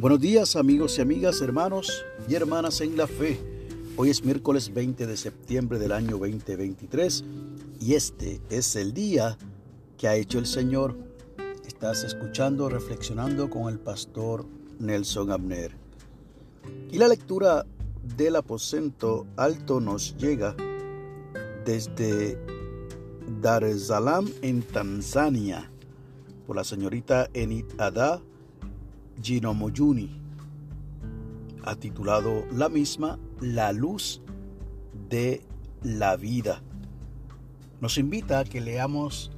Buenos días amigos y amigas, hermanos y hermanas en la fe. Hoy es miércoles 20 de septiembre del año 2023 y este es el día que ha hecho el Señor. Estás escuchando, reflexionando con el pastor Nelson Abner. Y la lectura del aposento alto nos llega desde Dar es Salaam en Tanzania por la señorita Enid Ada Gino Moyuni ha titulado la misma La luz de la vida. Nos invita a que leamos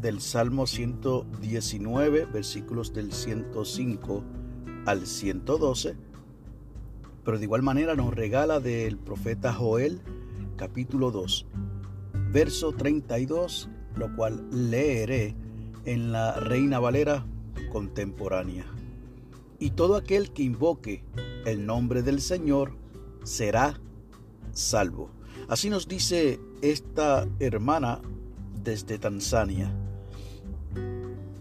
del Salmo 119, versículos del 105 al 112, pero de igual manera nos regala del profeta Joel, capítulo 2, verso 32, lo cual leeré en la Reina Valera contemporánea y todo aquel que invoque el nombre del Señor será salvo. Así nos dice esta hermana desde Tanzania.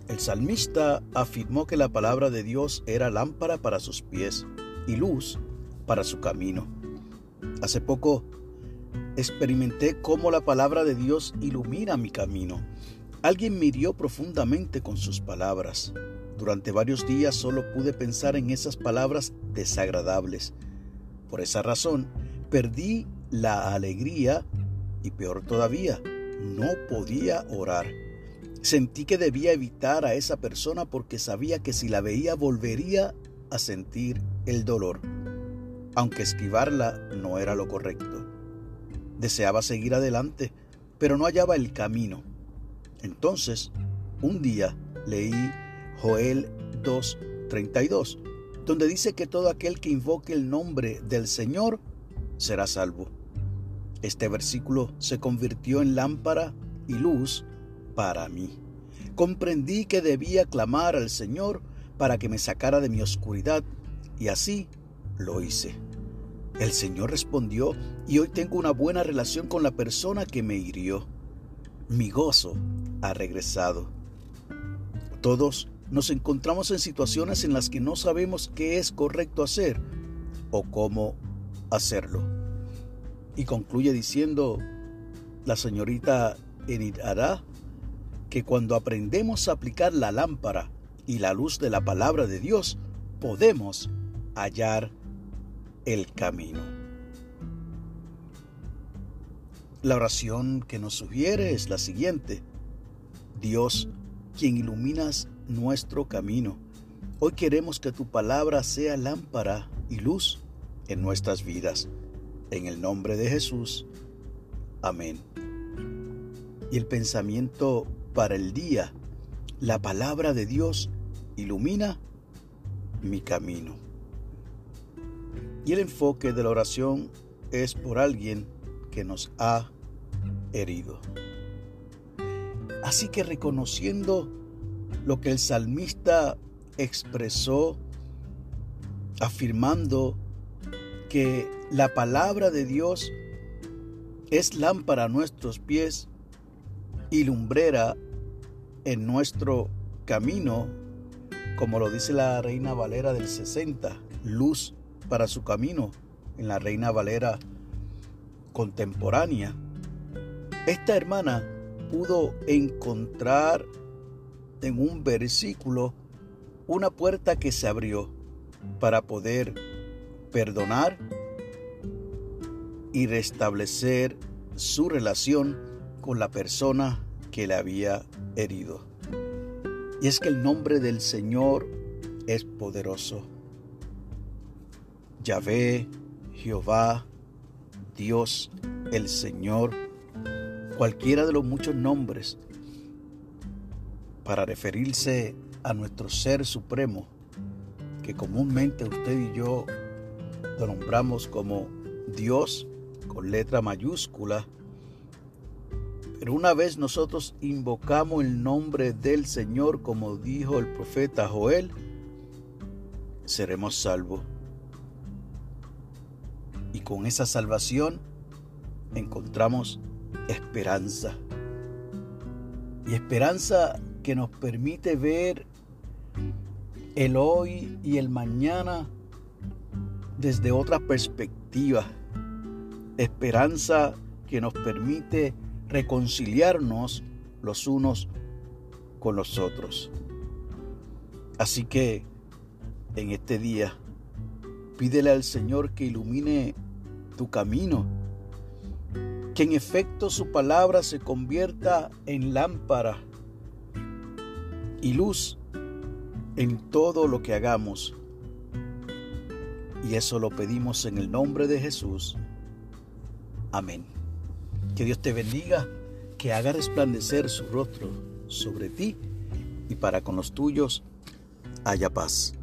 El salmista afirmó que la palabra de Dios era lámpara para sus pies y luz para su camino. Hace poco experimenté cómo la palabra de Dios ilumina mi camino. Alguien me hirió profundamente con sus palabras. Durante varios días solo pude pensar en esas palabras desagradables. Por esa razón, perdí la alegría y peor todavía, no podía orar. Sentí que debía evitar a esa persona porque sabía que si la veía volvería a sentir el dolor, aunque esquivarla no era lo correcto. Deseaba seguir adelante, pero no hallaba el camino. Entonces, un día leí Joel 2:32, donde dice que todo aquel que invoque el nombre del Señor será salvo. Este versículo se convirtió en lámpara y luz para mí. Comprendí que debía clamar al Señor para que me sacara de mi oscuridad y así lo hice. El Señor respondió y hoy tengo una buena relación con la persona que me hirió. Mi gozo ha regresado. Todos nos encontramos en situaciones en las que no sabemos qué es correcto hacer o cómo hacerlo. Y concluye diciendo la señorita Enid que cuando aprendemos a aplicar la lámpara y la luz de la palabra de Dios, podemos hallar el camino. La oración que nos sugiere es la siguiente. Dios, quien iluminas nuestro camino. Hoy queremos que tu palabra sea lámpara y luz en nuestras vidas. En el nombre de Jesús. Amén. Y el pensamiento para el día, la palabra de Dios ilumina mi camino. Y el enfoque de la oración es por alguien que nos ha herido. Así que reconociendo lo que el salmista expresó afirmando que la palabra de Dios es lámpara a nuestros pies y lumbrera en nuestro camino, como lo dice la Reina Valera del 60, luz para su camino en la Reina Valera contemporánea. Esta hermana pudo encontrar en un versículo una puerta que se abrió para poder perdonar y restablecer su relación con la persona que le había herido. Y es que el nombre del Señor es poderoso. Yahvé, Jehová, Dios, el Señor, cualquiera de los muchos nombres para referirse a nuestro ser supremo, que comúnmente usted y yo lo nombramos como Dios con letra mayúscula, pero una vez nosotros invocamos el nombre del Señor, como dijo el profeta Joel, seremos salvos. Y con esa salvación encontramos esperanza. Y esperanza que nos permite ver el hoy y el mañana desde otra perspectiva. Esperanza que nos permite reconciliarnos los unos con los otros. Así que en este día, pídele al Señor que ilumine tu camino, que en efecto su palabra se convierta en lámpara y luz en todo lo que hagamos. Y eso lo pedimos en el nombre de Jesús. Amén. Que Dios te bendiga, que haga resplandecer su rostro sobre ti y para con los tuyos haya paz.